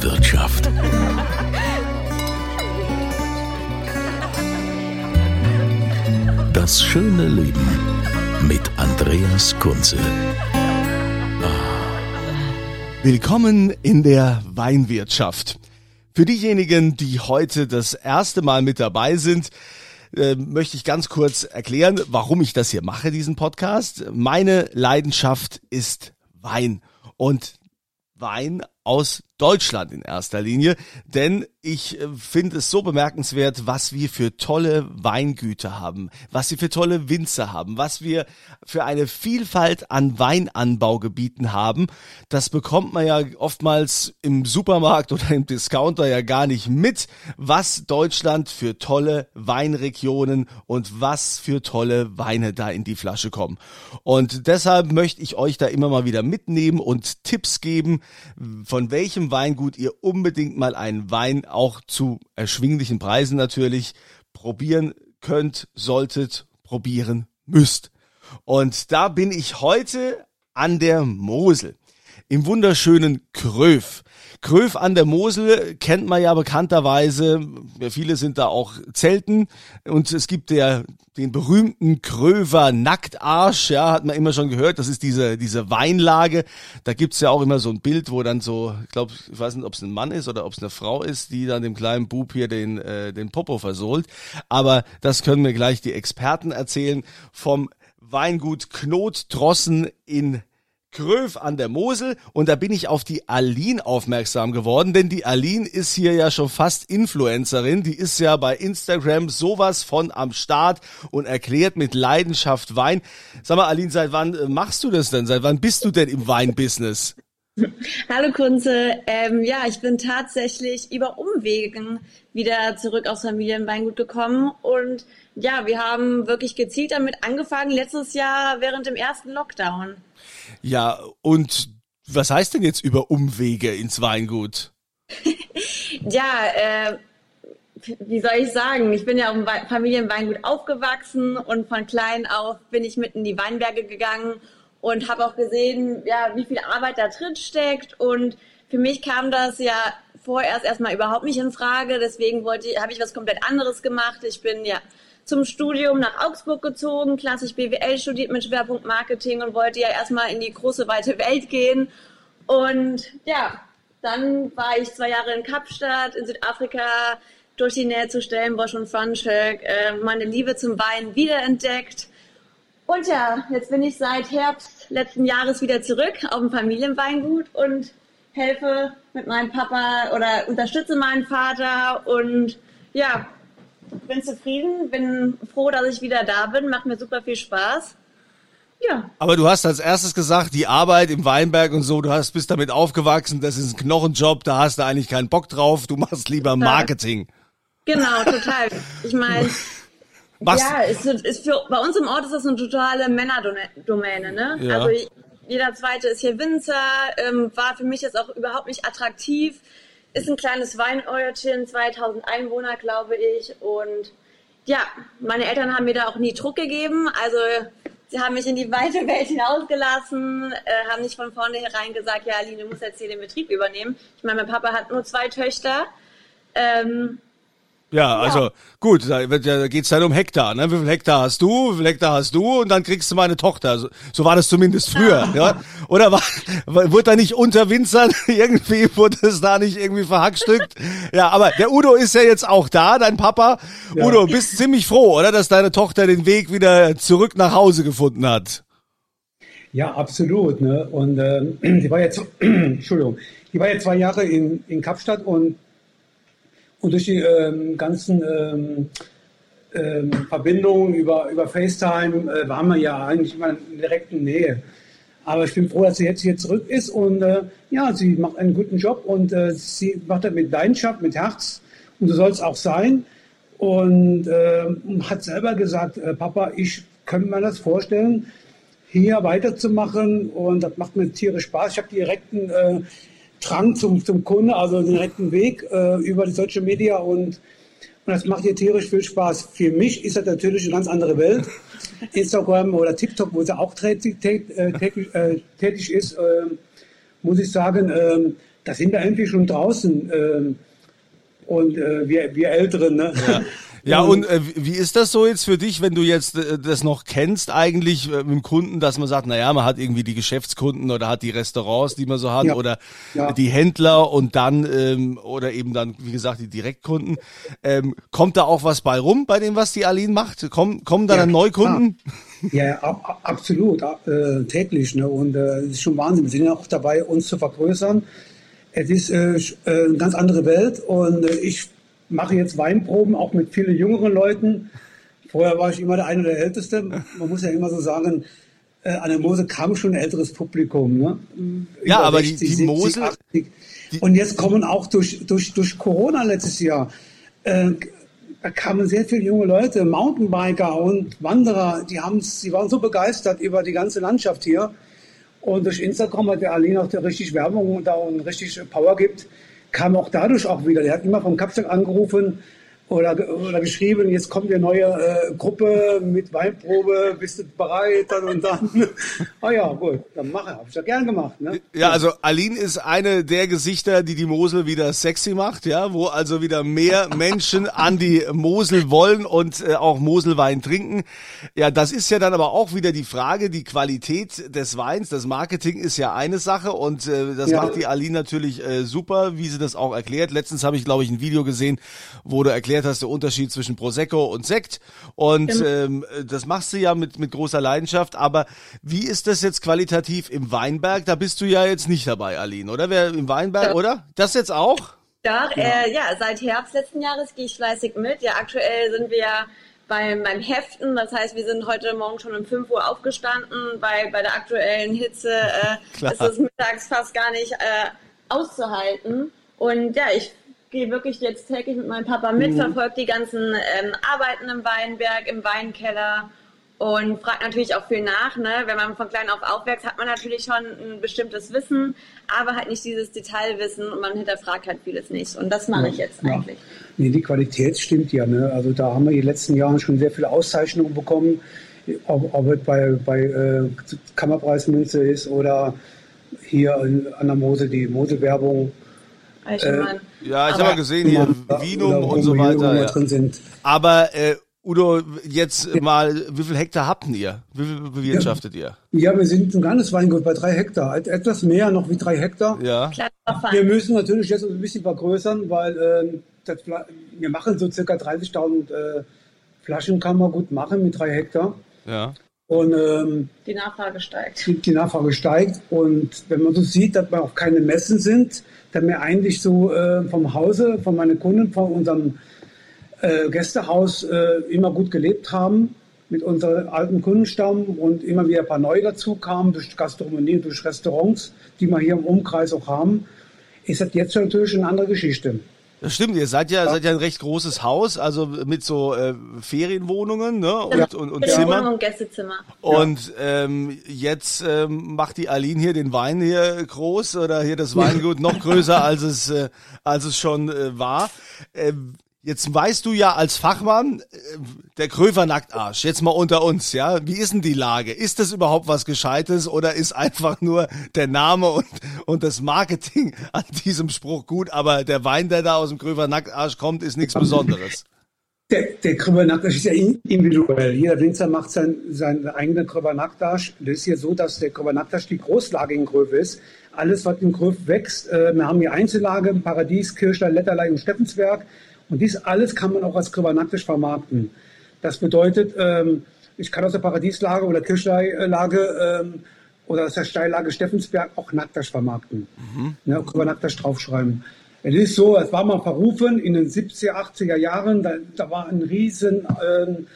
Weinwirtschaft. Das schöne Leben mit Andreas Kunze. Willkommen in der Weinwirtschaft. Für diejenigen, die heute das erste Mal mit dabei sind, äh, möchte ich ganz kurz erklären, warum ich das hier mache, diesen Podcast. Meine Leidenschaft ist Wein und Wein aus Deutschland in erster Linie, denn ich äh, finde es so bemerkenswert, was wir für tolle Weingüter haben, was wir für tolle Winzer haben, was wir für eine Vielfalt an Weinanbaugebieten haben. Das bekommt man ja oftmals im Supermarkt oder im Discounter ja gar nicht mit, was Deutschland für tolle Weinregionen und was für tolle Weine da in die Flasche kommen. Und deshalb möchte ich euch da immer mal wieder mitnehmen und Tipps geben, von welchem Weingut ihr unbedingt mal einen Wein auch zu erschwinglichen Preisen natürlich probieren könnt, solltet, probieren müsst. Und da bin ich heute an der Mosel im wunderschönen Kröf. Kröf an der Mosel kennt man ja bekannterweise. Viele sind da auch Zelten. Und es gibt der, den berühmten Kröver Nacktarsch, ja, hat man immer schon gehört. Das ist diese, diese Weinlage. Da gibt's ja auch immer so ein Bild, wo dann so, ich glaube, ich weiß nicht, ob es ein Mann ist oder ob es eine Frau ist, die dann dem kleinen Bub hier den, äh, den Popo versohlt. Aber das können mir gleich die Experten erzählen vom Weingut Knot Drossen in Kröf an der Mosel und da bin ich auf die Aline aufmerksam geworden, denn die Aline ist hier ja schon fast Influencerin, die ist ja bei Instagram sowas von am Start und erklärt mit Leidenschaft Wein. Sag mal Aline, seit wann äh, machst du das denn? Seit wann bist du denn im Weinbusiness? Hallo Kunze, ähm, ja, ich bin tatsächlich über Umwegen wieder zurück aus Familienweingut gekommen und ja, wir haben wirklich gezielt damit angefangen, letztes Jahr während dem ersten Lockdown. Ja, und was heißt denn jetzt über Umwege ins Weingut? ja, äh, wie soll ich sagen? Ich bin ja im Familienweingut aufgewachsen und von klein auf bin ich mitten in die Weinberge gegangen und habe auch gesehen, ja, wie viel Arbeit da drin steckt. Und für mich kam das ja vorerst erstmal überhaupt nicht in Frage. Deswegen wollte, habe ich was komplett anderes gemacht. Ich bin ja zum Studium nach Augsburg gezogen, klassisch BWL studiert mit Schwerpunkt Marketing und wollte ja erstmal in die große weite Welt gehen. Und ja, dann war ich zwei Jahre in Kapstadt, in Südafrika, durch die Nähe zu Stellenbosch und Franschhoek, äh, meine Liebe zum Wein wiederentdeckt. Und ja, jetzt bin ich seit Herbst letzten Jahres wieder zurück auf dem Familienweingut und helfe mit meinem Papa oder unterstütze meinen Vater und ja, bin zufrieden, bin froh, dass ich wieder da bin, macht mir super viel Spaß. Ja. Aber du hast als erstes gesagt, die Arbeit im Weinberg und so, du hast bist damit aufgewachsen, das ist ein Knochenjob, da hast du eigentlich keinen Bock drauf, du machst lieber Marketing. Genau, total. Ich meine, ja, ist, ist für, bei uns im Ort ist das eine totale Männerdomäne, ne? Ja. Also jeder zweite ist hier Winzer, ähm, war für mich jetzt auch überhaupt nicht attraktiv ist ein kleines Weinörtchen, 2000 Einwohner, glaube ich. Und ja, meine Eltern haben mir da auch nie Druck gegeben. Also sie haben mich in die weite Welt hinausgelassen, äh, haben nicht von vornherein gesagt, ja, Aline, du musst jetzt hier den Betrieb übernehmen. Ich meine, mein Papa hat nur zwei Töchter. Ähm, ja, also gut, da, da geht's dann um Hektar. Ne? Wie viel Hektar hast du, wie viel Hektar hast du und dann kriegst du meine Tochter. So, so war das zumindest früher. Ja. ja? Oder war, wurde da nicht unter Winzern irgendwie, wurde es da nicht irgendwie verhackstückt? Ja, aber der Udo ist ja jetzt auch da, dein Papa. Ja. Udo, bist ziemlich froh, oder, dass deine Tochter den Weg wieder zurück nach Hause gefunden hat? Ja, absolut. Ne? Und äh, die war jetzt, Entschuldigung, die war jetzt zwei Jahre in, in Kapstadt und und durch die ähm, ganzen ähm, ähm, Verbindung über, über FaceTime äh, waren wir ja eigentlich immer in direkten Nähe. Aber ich bin froh, dass sie jetzt hier zurück ist und äh, ja, sie macht einen guten Job und äh, sie macht das mit Leidenschaft, mit Herz und so soll es auch sein. Und äh, hat selber gesagt, äh, Papa, ich könnte mir das vorstellen, hier weiterzumachen und das macht mir tierisch Spaß. Ich habe direkten äh, Drang zum, zum Kunde, also den direkten Weg äh, über die Social Media und, und das macht hier tierisch viel Spaß. Für mich ist das natürlich eine ganz andere Welt. Instagram oder TikTok, wo sie auch tätig, äh, tätig, äh, tätig ist, äh, muss ich sagen, äh, da sind wir irgendwie schon draußen. Äh, und äh, wir, wir Älteren, ne? Ja. Ja, und äh, wie ist das so jetzt für dich, wenn du jetzt äh, das noch kennst, eigentlich äh, mit dem Kunden, dass man sagt, naja, man hat irgendwie die Geschäftskunden oder hat die Restaurants, die man so hat, Ja. oder Ja. die Händler und dann, ähm, oder eben dann, wie gesagt, die Direktkunden. Ähm, kommt da auch was bei rum, bei dem, was die Aline macht? Kommen, kommen da Ja, dann Neukunden? Ja, ab- ab- absolut, äh, täglich. Ne? Und äh, es ist schon Wahnsinn. Wir sind ja auch dabei, uns zu vergrößern. Es ist äh, äh, eine ganz andere Welt und äh, ich mache jetzt Weinproben auch mit vielen jüngeren Leuten. Vorher war ich immer der eine der Älteste. Man muss ja immer so sagen, äh, an der Mosel kam schon ein älteres Publikum. Ne? Ja, aber die- die 70, Mosel- 80. Und jetzt kommen auch durch, durch, durch Corona letztes Jahr, äh, da kamen sehr viele junge Leute, Mountainbiker und Wanderer, die haben, sie waren so begeistert über die ganze Landschaft hier. Und durch Instagram hat der Aline auch der richtig Werbung da und richtig Power gibt, kam auch dadurch auch wieder. Der hat immer vom Kapstadt angerufen oder, oder geschrieben, jetzt kommt eine neue äh, Gruppe mit Weinprobe, bist du bereit, dann und dann. ah ja, gut, dann mache, habe ich ja gern gemacht. Ne? Ja, also Aline ist eine der Gesichter, die die Mosel wieder sexy macht, ja, wo also wieder mehr Menschen an die Mosel wollen und äh, auch Moselwein trinken. Ja, das ist ja dann aber auch wieder die Frage, die Qualität des Weins, das Marketing ist ja eine Sache und äh, das Ja. macht die Aline natürlich äh, super, wie sie das auch erklärt. Letztens habe ich, glaube ich, ein Video gesehen, wo du erklärt hast, der Unterschied zwischen Prosecco und Sekt und ähm, das machst du ja mit, mit großer Leidenschaft, aber wie ist das jetzt qualitativ im Weinberg? Da bist du ja jetzt nicht dabei, Aline, oder? Wer im Weinberg, Ja. oder? Das jetzt auch? Doch, äh, ja, seit Herbst letzten Jahres gehe ich fleißig mit. Ja, aktuell sind wir ja beim, beim Heften. Das heißt, wir sind heute Morgen schon um 5 Uhr aufgestanden. Bei, bei der aktuellen Hitze äh, ist es mittags fast gar nicht äh, auszuhalten. Und ja, ich gehe wirklich jetzt täglich mit meinem Papa mit, verfolge die ganzen ähm, Arbeiten im Weinberg, im Weinkeller und fragt natürlich auch viel nach. Ne? Wenn man von klein auf aufwächst, hat man natürlich schon ein bestimmtes Wissen, aber halt nicht dieses Detailwissen und man hinterfragt halt vieles nicht. Und das mache ich jetzt Ja. eigentlich. Nee, die Qualität stimmt ja. Ne? Also da haben wir in den letzten Jahren schon sehr viele Auszeichnungen bekommen, ob, ob es bei, bei äh, Kammerpreismünze ist oder hier in, an der Mosel die Moselwerbung. Also Äh, man, Ja, ich habe mal gesehen hier Vinum wo und so weiter. Ja. drin sind. Aber äh, Udo, jetzt mal, wie viel Hektar habt ihr? Wie viel bewirtschaftet ihr? Ja, wir sind ein kleines Weingut bei drei Hektar. Et- Etwas mehr noch wie drei Hektar. Ja. Wir müssen natürlich jetzt ein bisschen vergrößern, weil ähm, das, wir machen so circa 30.000 äh, Flaschen kann man gut machen mit drei Hektar. Ja. Und ähm, Die Nachfrage steigt. die, die Nachfrage steigt. Und wenn man so sieht, dass wir auch keine Messen sind, dass wir eigentlich so äh, vom Hause, von meinen Kunden, von unserem äh, Gästehaus äh, immer gut gelebt haben mit unserem alten Kundenstamm und immer wieder ein paar neue dazu kamen durch Gastronomie, durch Restaurants, die wir hier im Umkreis auch haben, ist das jetzt natürlich eine andere Geschichte. Das stimmt, ihr seid ja, seid ja ein recht großes Haus, also mit so äh, Ferienwohnungen ne? und, und, und Wohnung Zimmern. und Gästezimmer. Und ähm, jetzt ähm, macht die Aline hier den Wein hier groß oder hier das Weingut noch größer, als es, äh, als es schon äh, war. Ähm, jetzt weißt du ja als Fachmann, äh, der Kröver Nacktarsch, jetzt mal unter uns, ja, wie ist denn die Lage? Ist das überhaupt was Gescheites oder ist einfach nur der Name und, und das Marketing an diesem Spruch gut, aber der Wein, der da aus dem Kröver Nacktarsch kommt, ist nichts Besonderes? Der, der Kröbernaktasch ist ja in- individuell. Jeder Winzer macht sein, seinen eigenen Kröbernaktasch. Das ist ja so, dass der Kröbernaktasch die Großlage in Gröf ist. Alles, was in Gröf wächst, äh, wir haben hier Einzellage, Paradies, Kirchlein, Letterlei und Steffensberg. Und dies alles kann man auch als Kröbernaktasch vermarkten. Das bedeutet, ähm, ich kann aus der Paradieslage oder Kirchleilage ähm, oder aus der Steillage Steffensberg auch Naktasch vermarkten. Ne, Kröbernaktasch draufschreiben. Es ist so, es war mal verrufen in den 70er, 80er Jahren, da, da war ein riesen ähm,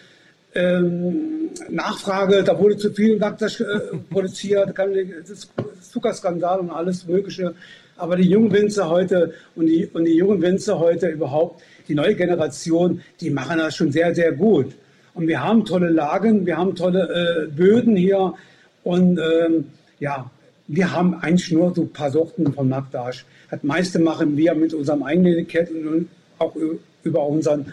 ähm, Nachfrage, da wurde zu viel Laktose äh, produziert, kann, das ist Zuckerskandal und alles Mögliche. Aber die jungen Winzer heute und die, und die jungen Winzer heute überhaupt, die neue Generation, die machen das schon sehr, sehr gut. Und wir haben tolle Lagen, wir haben tolle äh, Böden hier und ähm, ja, wir haben eigentlich nur so ein paar Sorten vom Naktasch. Das meiste machen wir mit unserem eigenen Etikett und auch über unseren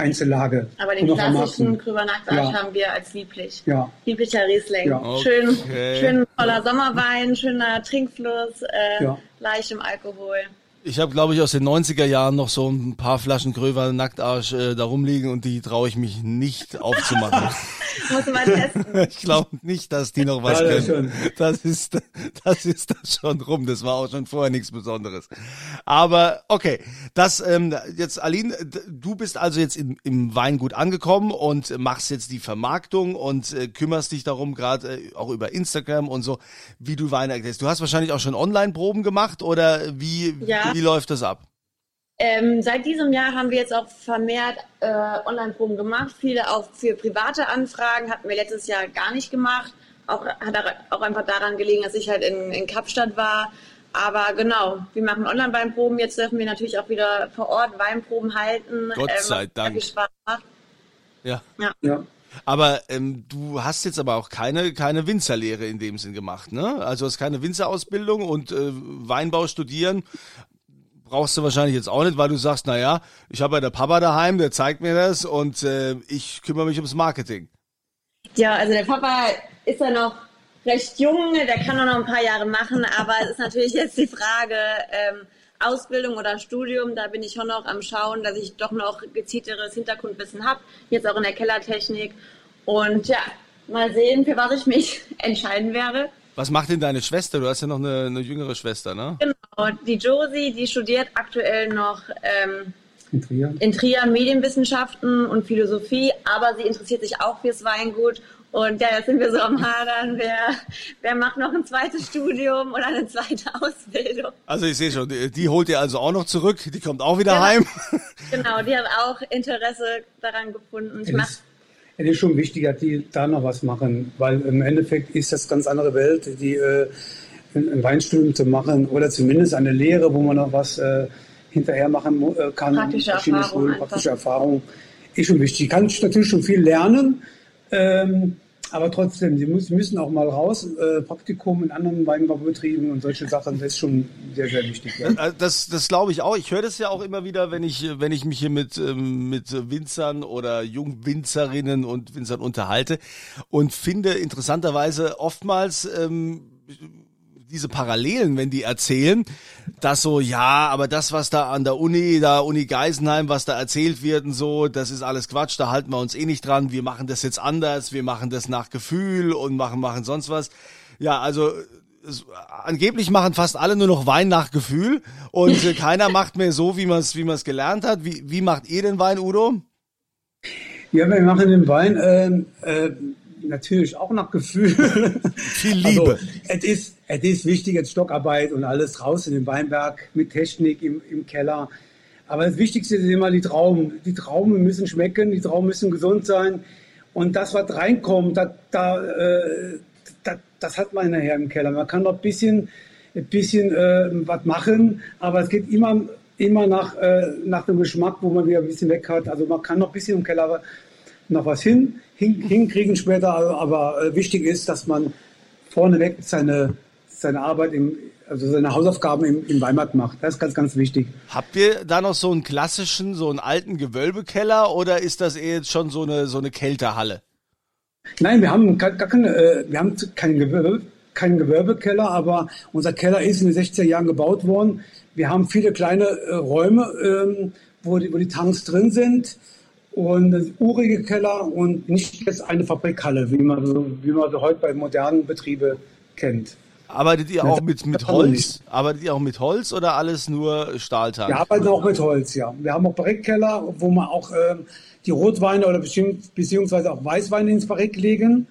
Einzellage. Aber den klassischen Krüber Naktasch ja. haben wir als lieblich. Ja. Lieblicher Riesling. Ja. Okay. Schön, schön voller Sommerwein, schöner Trinkfluss, äh, ja. leicht im Alkohol. Ich habe, glaube ich, aus den 90er Jahren noch so ein paar Flaschen Gröver Nacktarsch äh, da rumliegen und die traue ich mich nicht aufzumachen. Muss mal testen. Ich glaube nicht, dass die noch was ja, können. Das ist, das ist das schon rum. Das war auch schon vorher nichts Besonderes. Aber okay, das ähm, jetzt Aline, du bist also jetzt im, im Weingut angekommen und machst jetzt die Vermarktung und äh, kümmerst dich darum, gerade äh, auch über Instagram und so, wie du Weine erklärst. Du hast wahrscheinlich auch schon Online-Proben gemacht oder wie? Ja wie läuft das ab? Ähm, seit diesem Jahr haben wir jetzt auch vermehrt äh, Online-Proben gemacht. Viele auch für private Anfragen hatten wir letztes Jahr gar nicht gemacht. Auch, hat auch einfach daran gelegen, dass ich halt in, in Kapstadt war. Aber genau, wir machen Online-Weinproben. Jetzt dürfen wir natürlich auch wieder vor Ort Weinproben halten. Gott ähm, sei Dank. Viel Spaß macht. Ja. ja. ja. Aber ähm, du hast jetzt aber auch keine, keine Winzerlehre in dem Sinn gemacht, ne? Also hast keine Winzerausbildung und äh, Weinbau studieren brauchst du wahrscheinlich jetzt auch nicht, weil du sagst, na ja, ich habe ja der Papa daheim, der zeigt mir das und äh, ich kümmere mich ums Marketing. Ja, also der Papa ist ja noch recht jung, der kann auch noch ein paar Jahre machen, aber es ist natürlich jetzt die Frage, ähm, Ausbildung oder Studium, da bin ich schon noch am Schauen, dass ich doch noch gezielteres Hintergrundwissen habe, jetzt auch in der Kellertechnik. Und ja, mal sehen, für was ich mich entscheiden werde. Was macht denn deine Schwester? Du hast ja noch eine, eine jüngere Schwester, ne? Genau, die Josie, die studiert aktuell noch ähm, in, Trier. in Trier Medienwissenschaften und Philosophie, aber sie interessiert sich auch fürs Weingut. Und ja, jetzt sind wir so am Hadern, wer, wer macht noch ein zweites Studium oder eine zweite Ausbildung. Also ich sehe schon, die, die holt ihr also auch noch zurück, die kommt auch wieder genau. heim. Genau, die hat auch Interesse daran gefunden. Ich mache es ist schon wichtig, dass die da noch was machen, weil im Endeffekt ist das ganz andere Welt, die äh, ein Weinstudium zu machen oder zumindest eine Lehre, wo man noch was äh, hinterher machen äh, kann. Praktische Erfahrung. Schulen, praktische Erfahrung ist schon wichtig. Kann ich natürlich schon viel lernen, ähm, aber trotzdem, sie müssen auch mal raus, äh, Praktikum in anderen Weinbaubetrieben und solche Sachen, das ist schon sehr, sehr wichtig. Ja. Äh, das, das glaube ich auch. Ich höre das ja auch immer wieder, wenn ich, wenn ich mich hier mit, ähm, mit Winzern oder Jungwinzerinnen und Winzern unterhalte und finde interessanterweise oftmals ähm, diese Parallelen, wenn die erzählen, dass so, ja, aber das, was da an der Uni, da Uni Geisenheim, was da erzählt wird und so, das ist alles Quatsch, da halten wir uns eh nicht dran, wir machen das jetzt anders, wir machen das nach Gefühl und machen, machen sonst was. Ja, also es, angeblich machen fast alle nur noch Wein nach Gefühl und äh, keiner macht mehr so, wie man es wie man's gelernt hat. Wie, wie macht ihr den Wein, Udo? Ja, wir machen den Wein äh, äh, natürlich auch nach Gefühl. Viel Liebe. Also, es ist, es ist wichtig, jetzt Stockarbeit und alles raus in den Weinberg mit Technik im, im Keller. Aber das Wichtigste ist immer die Trauben. Die Trauben müssen schmecken, die Trauben müssen gesund sein. Und das, was reinkommt, da, da, äh, da, das hat man nachher im Keller. Man kann noch ein bisschen, ein bisschen äh, was machen, aber es geht immer, immer nach, äh, nach dem Geschmack, wo man wieder ein bisschen weg hat. Also man kann noch ein bisschen im Keller noch was hin, hin, hinkriegen später, aber äh, wichtig ist, dass man vorneweg seine, seine Arbeit im, also seine Hausaufgaben im, im Weinmarkt macht. Das ist ganz, ganz wichtig. Habt ihr da noch so einen klassischen, so einen alten Gewölbekeller oder ist das eher jetzt schon so eine, so eine Kältehalle? Nein, wir haben gar keine, äh, wir haben keinen Gewölbe, keinen Gewölbekeller, aber unser Keller ist in den 60er Jahren gebaut worden. Wir haben viele kleine äh, Räume, ähm, wo, die, wo die Tanks drin sind und urige Keller und nicht jetzt eine Fabrikhalle, wie man so, wie man so heute bei modernen Betrieben kennt. Arbeitet ihr auch mit, mit Holz? Arbeitet ihr auch mit Holz oder alles nur Stahltank? Wir arbeiten auch mit Holz, ja. Wir haben auch Barrikkeller, wo man auch ähm, die Rotweine oder beziehungsweise auch Weißweine ins Barrik legen.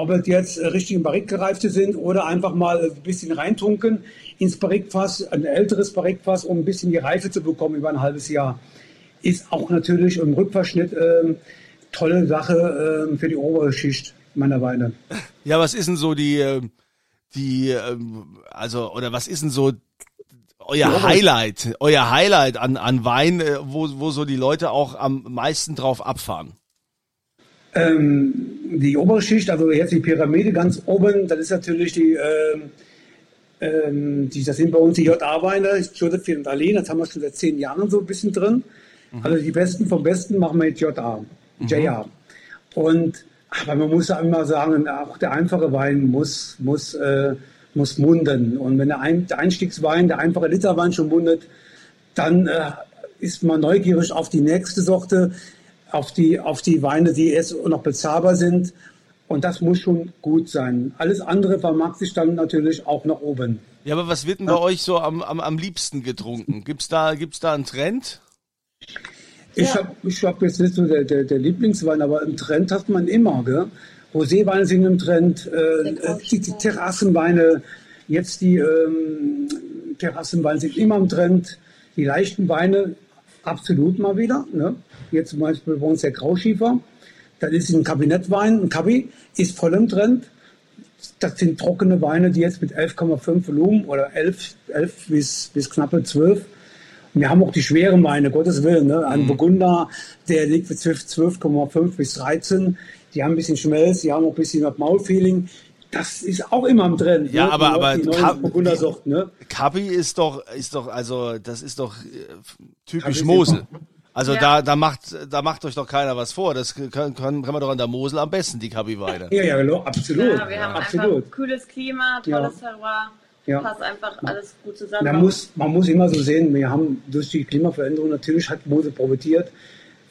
ob es jetzt äh, richtig im Barrik gereifte sind oder einfach mal ein bisschen reintunken ins Barrikfass, ein älteres Barrikfass, um ein bisschen die Reife zu bekommen über ein halbes Jahr. Ist auch natürlich im Rückverschnitt äh, tolle Sache äh, für die obere Schicht meiner Weine. Ja, was ist denn so die, ähm, die, ähm, also, oder was ist denn so euer Highlight, euer Highlight an, an Wein, äh, wo, wo so die Leute auch am meisten drauf abfahren? Ähm, die obere Schicht, also jetzt die Pyramide ganz oben, das ist natürlich die, ähm, ähm, die das sind bei uns die JA-Weine, Josephine und Aline, das haben wir schon seit zehn Jahren so ein bisschen drin. Mhm. Also die Besten vom Besten machen wir jetzt JA, mhm. JA. Und aber man muss ja immer sagen, auch der einfache Wein muss, muss, äh, muss munden. Und wenn der, Ein der Einstiegswein, der einfache Literwein schon mundet, dann äh, ist man neugierig auf die nächste Sorte, auf die, auf die Weine, die jetzt noch bezahlbar sind. Und das muss schon gut sein. Alles andere vermag sich dann natürlich auch nach oben. Ja, aber was wird denn bei ja. euch so am, am, am liebsten getrunken? Gibt's da, gibt's da einen Trend? Ich ja. habe hab jetzt nicht so der, der, der Lieblingswein, aber einen Trend hat man immer. Gell? Roséweine sind im Trend, äh, die, die, Terrassenweine, jetzt die ähm, Terrassenweine sind immer im Trend. Die leichten Weine absolut mal wieder. Ne? Jetzt zum Beispiel bei uns der Grauschiefer. Das ist ein Kabinettwein, ein Kabi, ist voll im Trend. Das sind trockene Weine, die jetzt mit 11,5 Volumen oder 11, 11 bis, bis knappe 12 wir haben auch die schweren Weine, Gottes Willen. Ne? Ein mhm. Burgunder, der liegt für 12,5 bis 13. Die haben ein bisschen Schmelz, die haben auch ein bisschen das Maulfeeling. Das ist auch immer im Trend. Ja, ne? aber, aber Burgundersucht, ne? Kabi ist doch, ist doch, also, das ist doch äh, typisch Mosel. Also ja. da, da macht, da macht euch doch keiner was vor. Das kann, kann, kann man doch an der Mosel am besten, die Kabi-Weine. Ja, ja, absolut. Ja, wir haben absolut. einfach kühles Klima, tolles ja. Terroir ja. passt einfach alles gut zusammen. Man muss, man muss immer so sehen, wir haben durch die Klimaveränderung, natürlich hat Mosel profitiert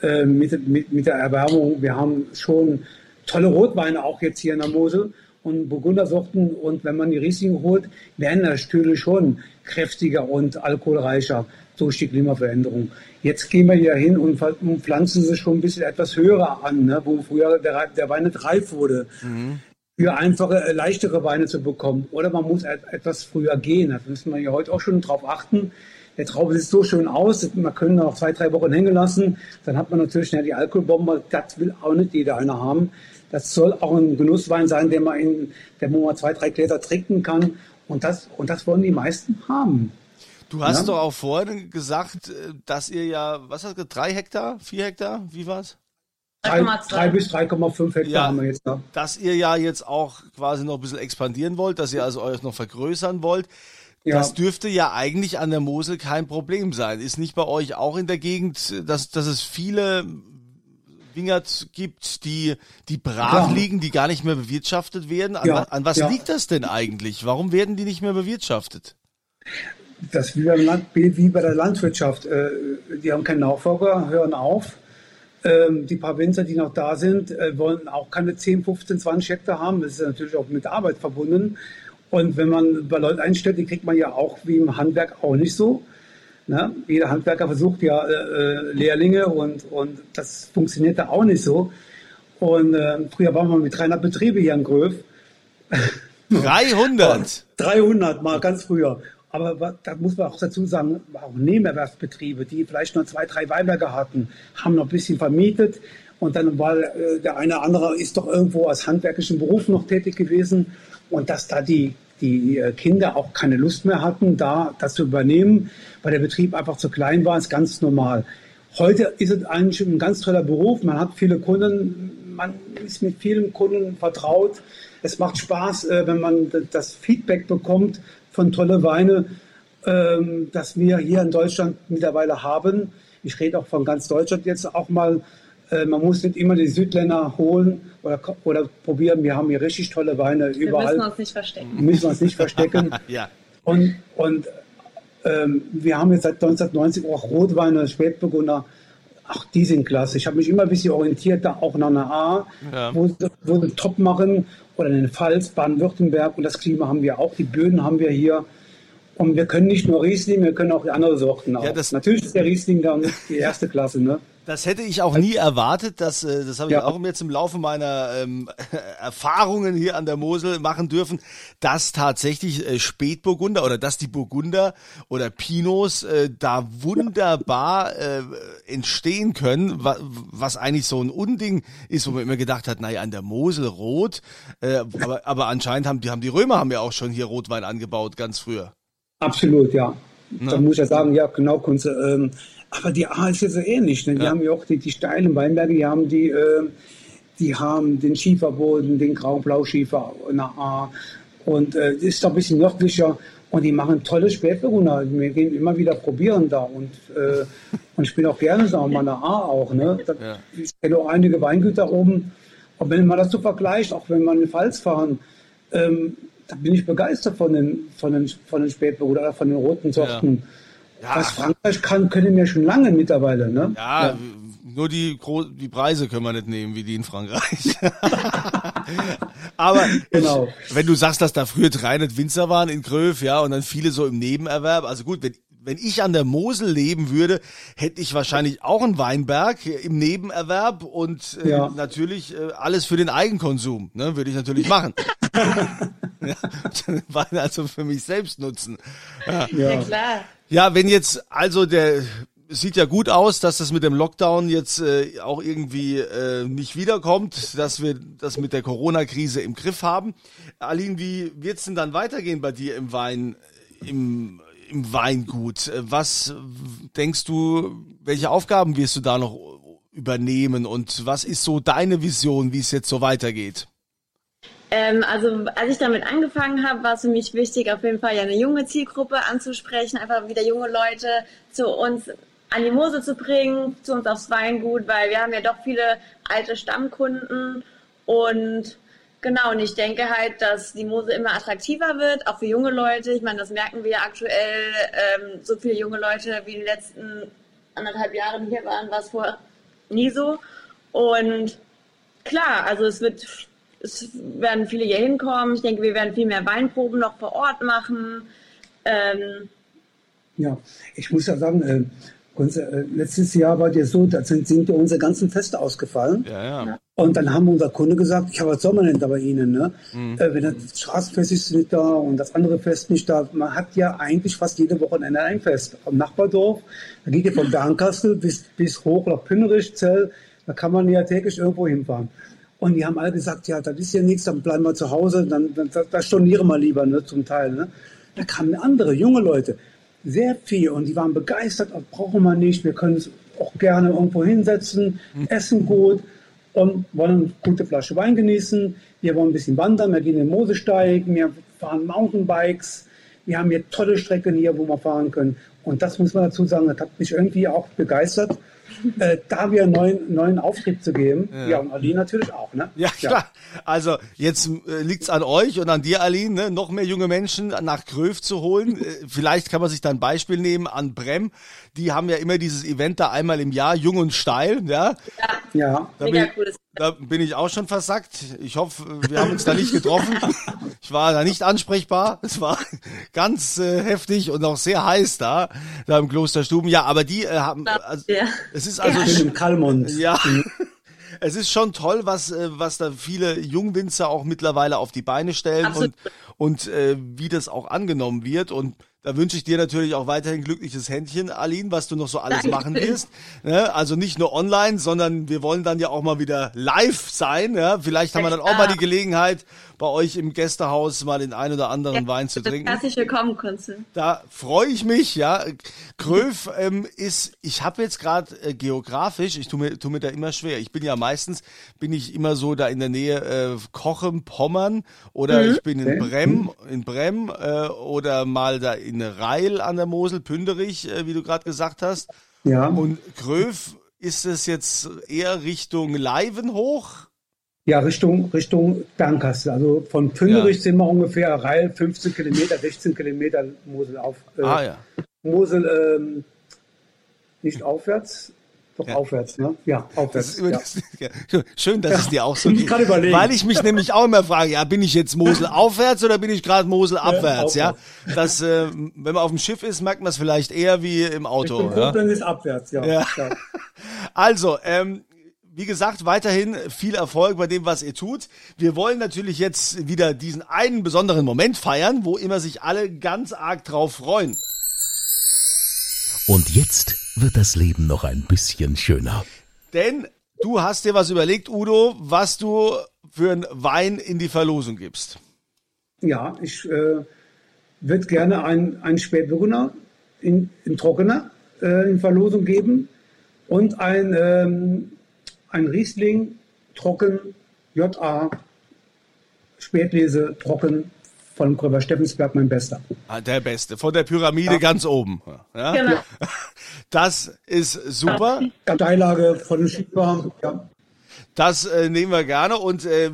äh, mit, mit, mit der Erwärmung. Wir haben schon tolle Rotweine auch jetzt hier in der Mosel und Burgundersorten. Und wenn man die Riesling holt, werden Stühle schon kräftiger und alkoholreicher durch die Klimaveränderung. Jetzt gehen wir hier hin und pflanzen sie schon ein bisschen etwas höher an, ne, wo früher der, der Wein nicht reif wurde. Mhm für einfache, äh, leichtere Weine zu bekommen. Oder man muss etwas früher gehen. Da müssen wir ja heute auch schon drauf achten. Der Traube sieht so schön aus, man können noch zwei, drei Wochen hängen lassen. Dann hat man natürlich schnell die Alkoholbombe. Das will auch nicht jeder einer haben. Das soll auch ein Genusswein sein, den man in, der man zwei, drei Gläser trinken kann. Und das, und das wollen die meisten haben. Du hast ja? doch auch vorhin gesagt, äh, dass ihr ja, was hast du, drei Hektar, vier Hektar, wie war's? 3, bis 3,5 Hektar ja, haben wir jetzt da. Dass ihr ja jetzt auch quasi noch ein bisschen expandieren wollt, dass ihr also euch noch vergrößern wollt. Ja. Das dürfte ja eigentlich an der Mosel kein Problem sein. Ist nicht bei euch auch in der Gegend, dass, dass es viele Wingert gibt, die, die brav ja. liegen, die gar nicht mehr bewirtschaftet werden? An, ja. an was liegt das denn eigentlich? Warum werden die nicht mehr bewirtschaftet? Das wie, beim Land, wie bei der Landwirtschaft. Äh, die haben keinen Nachfolger, hören auf ähm, die paar Winzer, die noch da sind, äh, wollen auch keine 10, 15, 20 Hektar haben. Das ist natürlich auch mit Arbeit verbunden. Und wenn man bei Leuten einstellt, die kriegt man ja auch wie im Handwerk auch nicht so. Ne? Jeder Handwerker versucht ja äh, äh Lehrlinge und, und das funktioniert da auch nicht so. Und äh, früher waren wir mit 300 Betriebe hier in Gröf. 300? 300 mal ganz früher. Aber da muss man auch dazu sagen, auch Nebenerwerbsbetriebe, die vielleicht nur zwei, drei Weinberge hatten, haben noch ein bisschen vermietet. Und dann war äh, der eine oder andere ist doch irgendwo als handwerklichen Beruf noch tätig gewesen. Und dass da die, die äh, Kinder auch keine Lust mehr hatten, da das zu übernehmen, weil der Betrieb einfach zu klein war, ist ganz normal. Heute ist es eigentlich ein ganz toller Beruf. Man hat viele Kunden, man ist mit vielen Kunden vertraut. Es macht Spaß, äh, wenn man das Feedback bekommt von tolle Weine, ähm, das wir hier in Deutschland mittlerweile haben. Ich rede auch von ganz Deutschland jetzt auch mal. Äh, man muss nicht immer die Südländer holen oder, oder probieren. Wir haben hier richtig tolle Weine wir überall. Wir müssen uns nicht verstecken. Müssen uns nicht verstecken. ja. Und, und ähm, wir haben jetzt seit 1990 auch Rotweine, Spätburgunder. Ach, die sind klasse. Ich habe mich immer ein bisschen orientiert, da auch nach einer A, ja. wo, wo sie top machen oder in den Pfalz, Baden-Württemberg und das Klima haben wir auch, die Böden haben wir hier. Und wir können nicht nur Riesling, wir können auch die anderen Sorten. Auch. Ja, das, Natürlich ist der Riesling dann die erste Klasse, ne? Das hätte ich auch nie erwartet, dass, äh, das habe ich Ja. auch jetzt im Laufe meiner ähm, Erfahrungen hier an der Mosel machen dürfen, dass tatsächlich äh, Spätburgunder oder dass die Burgunder oder Pinots äh, da wunderbar äh, entstehen können, wa was eigentlich so ein Unding ist, wo man immer gedacht hat, naja, an der Mosel rot, äh, aber, aber anscheinend haben die, haben die Römer haben ja auch schon hier Rotwein angebaut, ganz früher. Absolut, ja. Da muss ich ja sagen, ja, genau, Kunze. Ähm, aber die A ist ja so ähnlich. Ne? Die Ja. haben ja auch die, die steilen Weinberge, die haben die, äh, die haben den Schieferboden, den Grau-Blau-Schiefer in der A. Und äh, das ist doch ein bisschen nördlicher. Und die machen tolle Spätburgunder. Wir gehen immer wieder probieren da. Und, äh, und ich bin auch gerne da, mal in der A auch. Ne? Da, Ja. Ich kenne auch einige Weingüter oben. Und wenn man das so vergleicht, auch wenn man in den Pfalz fahren, ähm, da bin ich begeistert von den, von den, von den Spätburgunder oder von den roten Sorten. Ja. Was Frankreich kann, können wir schon lange mittlerweile. Ne? Ja, nur die, die Preise können wir nicht nehmen, wie die in Frankreich. Aber Genau. wenn du sagst, dass da früher 300 Winzer waren in Gröf, ja, und dann viele so im Nebenerwerb, also gut, wenn, wenn ich an der Mosel leben würde, hätte ich wahrscheinlich auch einen Weinberg im Nebenerwerb und äh, Ja. natürlich äh, alles für den Eigenkonsum, ne, würde ich natürlich machen. ja, Wein also für mich selbst nutzen. Ja, klar. Ja, wenn jetzt also der es sieht ja gut aus, dass das mit dem Lockdown jetzt äh, auch irgendwie äh, nicht wiederkommt, dass wir das mit der Corona-Krise im Griff haben. Aline, wie wird's denn dann weitergehen bei dir im Wein, im, im Weingut? Äh, Was denkst du, welche Aufgaben wirst du da noch übernehmen und was ist so deine Vision, wie es jetzt so weitergeht? Ähm, also als ich damit angefangen habe, war es für mich wichtig, auf jeden Fall ja eine junge Zielgruppe anzusprechen, einfach wieder junge Leute zu uns an die Mosel zu bringen, zu uns aufs Weingut, weil wir haben ja doch viele alte Stammkunden und genau, und ich denke halt, dass die Mosel immer attraktiver wird, auch für junge Leute. Ich meine, das merken wir ja aktuell, ähm, so viele junge Leute wie in den letzten anderthalb Jahren hier waren, war es vorher nie so. Und klar, also es wird, es werden viele hier hinkommen. Ich denke, wir werden viel mehr Weinproben noch vor Ort machen. Ähm, Ja, ich muss ja sagen, äh, äh, letztes Jahr war dir so, da sind, sind unsere ganzen Feste ausgefallen. Ja, ja. Und dann haben unser Kunde gesagt, ja, was soll man denn da bei Ihnen? Ne? Äh, wenn das Straßenfest ist nicht da und das andere Fest nicht da. Man hat ja eigentlich fast jede Wochenende ein Fest. Am Nachbardorf, da geht ja von Bernkastel bis, bis hoch nach Pünnerich, Zell, da kann man ja täglich irgendwo hinfahren. Und die haben alle gesagt, ja, das ist ja nichts, dann bleiben wir zu Hause, dann, dann da, stornieren wir lieber, ne, zum Teil. Ne? Da kamen andere, junge Leute, sehr viel und die waren begeistert, brauchen wir nicht, wir können es auch gerne irgendwo hinsetzen, essen gut und wollen eine gute Flasche Wein genießen. Wir wollen ein bisschen wandern, wir gehen in den Mosesteig, wir fahren Mountainbikes, wir haben hier tolle Strecken hier, wo wir fahren können. Und das muss man dazu sagen, das hat mich irgendwie auch begeistert, äh, da wir einen neuen, neuen Auftrieb zu geben. Ja, und Ali natürlich auch. Ne? Ja, klar. Also jetzt äh, liegt's an euch und an dir, Aline, ne? noch mehr junge Menschen nach Gröf zu holen. Äh, vielleicht kann man sich da ein Beispiel nehmen an Brem. Die haben ja immer dieses Event da einmal im Jahr, jung und steil. Ja, Ja, da Mega bin, cooles da bin ich auch schon versackt. Ich hoffe, wir haben uns da nicht getroffen. Ich war da nicht ansprechbar. Es war ganz äh, heftig und auch sehr heiß da, da im Klosterstuben. Ja, aber die äh, haben, also, Ja. es ist also schön im Kalmund. ja. Es ist schon toll, was, äh, was da viele Jungwinzer auch mittlerweile auf die Beine stellen Absolut. und, und äh, wie das auch angenommen wird. Und da wünsche ich dir natürlich auch weiterhin glückliches Händchen, Aline, was du noch so alles Danke. machen wirst. Ne? Also nicht nur online, sondern wir wollen dann ja auch mal wieder live sein. Ja? Vielleicht haben wir dann auch mal die Gelegenheit, bei euch im Gästehaus mal den ein oder anderen Wein zu trinken. Herzlich willkommen, Kunze. Da freue ich mich, ja. Gröf ähm, ist, ich habe jetzt gerade äh, geografisch, ich tue mir, tu mir da immer schwer. Ich bin ja meistens, bin ich immer so da in der Nähe äh, Kochen, Pommern oder ich bin in Okay. Brem, in Brem äh, oder mal da in Reil an der Mosel, Pünderich, äh, wie du gerade gesagt hast. Ja. Und Gröf, ist es jetzt eher Richtung Leiven hoch? Ja, Richtung, Richtung Bernkastel. Also von Pünderich Ja. sind wir ungefähr Reil 15 Kilometer, 16 Kilometer Mosel auf. Äh, Ah ja. Mosel ähm, nicht aufwärts. Doch aufwärts, ne? Ja, Das aufwärts. ist über ja. das, ja. Schön, dass es dir auch so Ich geht. Weil ich mich nämlich auch immer frage, ja, bin ich jetzt Mosel aufwärts oder bin ich gerade Mosel abwärts, ja? Das, äh, wenn man auf dem Schiff ist, merkt man es vielleicht eher wie im Auto. Richtung Ja? Koblenz ist abwärts, ja. Ja. ja. Also, ähm, wie gesagt, weiterhin viel Erfolg bei dem, was ihr tut. Wir wollen natürlich jetzt wieder diesen einen besonderen Moment feiern, wo immer sich alle ganz arg drauf freuen. Und jetzt wird das Leben noch ein bisschen schöner. Denn du hast dir was überlegt, Udo, was du für einen Wein in die Verlosung gibst. Ja, ich äh, würde gerne einen, Spätburgunder in, in Trockener äh, in Verlosung geben und ein, ähm, ein Riesling trocken JA Spätlese trocken von Gröber Steffensberg, mein Bester. Ah, Der Beste, von der Pyramide ganz oben. Ja? Genau. Das ist super. Karteilage von den Schickbar, ja. Das äh, nehmen wir gerne und äh,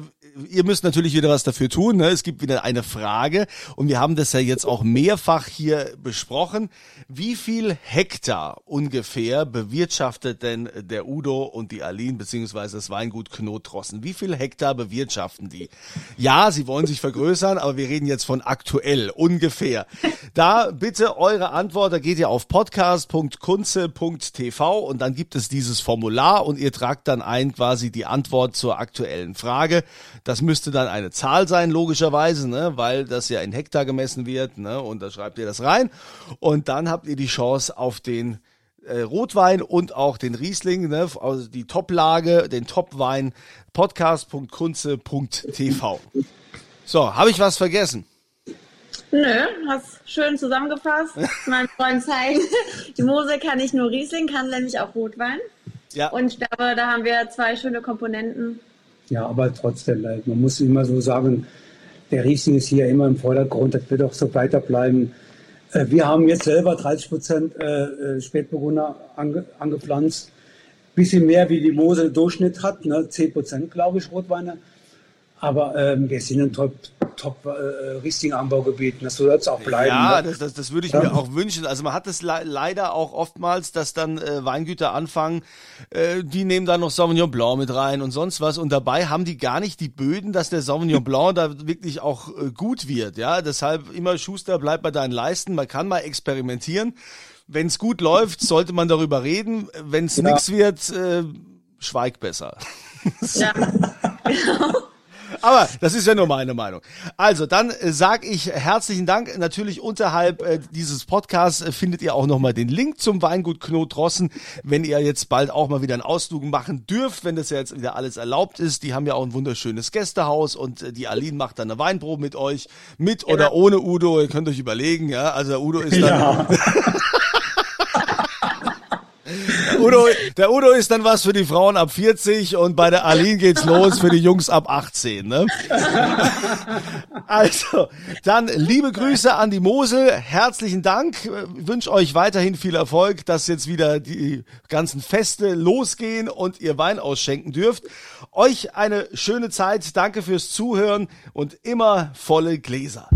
ihr müsst natürlich wieder was dafür tun. Ne? Es gibt wieder eine Frage und wir haben das ja jetzt auch mehrfach hier besprochen. Wie viel Hektar ungefähr bewirtschaftet denn der Udo und die Aline beziehungsweise das Weingut Knotrossen? Wie viel Hektar bewirtschaften die? Ja, sie wollen sich vergrößern, aber wir reden jetzt von aktuell ungefähr. Da bitte eure Antwort. Da geht ihr auf podcast.kunze.tv und dann gibt es dieses Formular und ihr tragt dann ein quasi die Antwort zur aktuellen Frage. Das müsste dann eine Zahl sein, logischerweise, ne, weil das ja in Hektar gemessen wird, ne, und da schreibt ihr das rein. Und dann habt ihr die Chance auf den äh, Rotwein und auch den Riesling, ne, also die Toplage, den Topwein, podcast.kunze.tv. So, habe ich was vergessen? Nö, hast schön zusammengefasst. Meinem Freund zeigen. Die Mosel kann nicht nur Riesling, kann nämlich auch Rotwein. Ja. Und ich glaube, da haben wir zwei schöne Komponenten. Ja, aber trotzdem, äh, man muss immer so sagen, der Riesling ist hier immer im Vordergrund, das wird auch so weiterbleiben. Äh, Wir haben jetzt selber 30 Prozent äh, Spätburgunder ange, angepflanzt. Bisschen mehr wie die Mosel Durchschnitt hat, ne? 10 Prozent, glaube ich, Rotweine. Aber ähm, wir sind ein top, top äh, Riesling-Anbaugebiet. Das soll es auch bleiben. Ja, ne? das, das, das würde ich Ja. mir auch wünschen. Also man hat es le leider auch oftmals, dass dann äh, Weingüter anfangen, äh, die nehmen da noch Sauvignon Blanc mit rein und sonst was. Und dabei haben die gar nicht die Böden, dass der Sauvignon Blanc da wirklich auch äh, gut wird. Ja, deshalb immer Schuster, bleib bei deinen Leisten. Man kann mal experimentieren. Wenn es gut läuft, sollte man darüber reden. Wenn es Ja. nix wird, äh, schweig besser. Ja. Aber das ist ja nur meine Meinung. Also, dann äh, sag ich herzlichen Dank. Natürlich unterhalb äh, dieses Podcasts äh, findet ihr auch nochmal den Link zum Weingut Knot Rossen, wenn ihr jetzt bald auch mal wieder einen Ausflug machen dürft, wenn das ja jetzt wieder alles erlaubt ist. Die haben ja auch ein wunderschönes Gästehaus und äh, die Aline macht dann eine Weinprobe mit euch, mit oder ohne Udo. Ihr könnt euch überlegen, ja. Also Udo ist dann ja. Udo, der Udo ist dann was für die Frauen ab 40 und bei der Aline geht's los für die Jungs ab 18. Ne? Also, dann liebe Grüße an die Mosel, herzlichen Dank, Ich wünsche euch weiterhin viel Erfolg, dass jetzt wieder die ganzen Feste losgehen und ihr Wein ausschenken dürft. Euch eine schöne Zeit, danke fürs Zuhören und immer volle Gläser.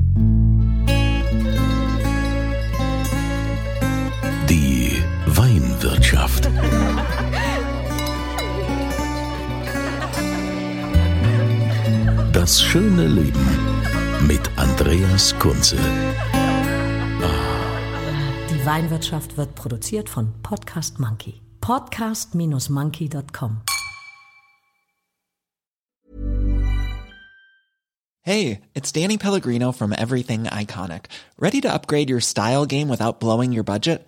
Weinwirtschaft. Das schöne Leben mit Andreas Kunze. Die Weinwirtschaft wird produziert von Podcast Monkey. Podcast-monkey.com. Hey, it's Danny Pellegrino from Everything Iconic. Ready to upgrade your style game without blowing your budget?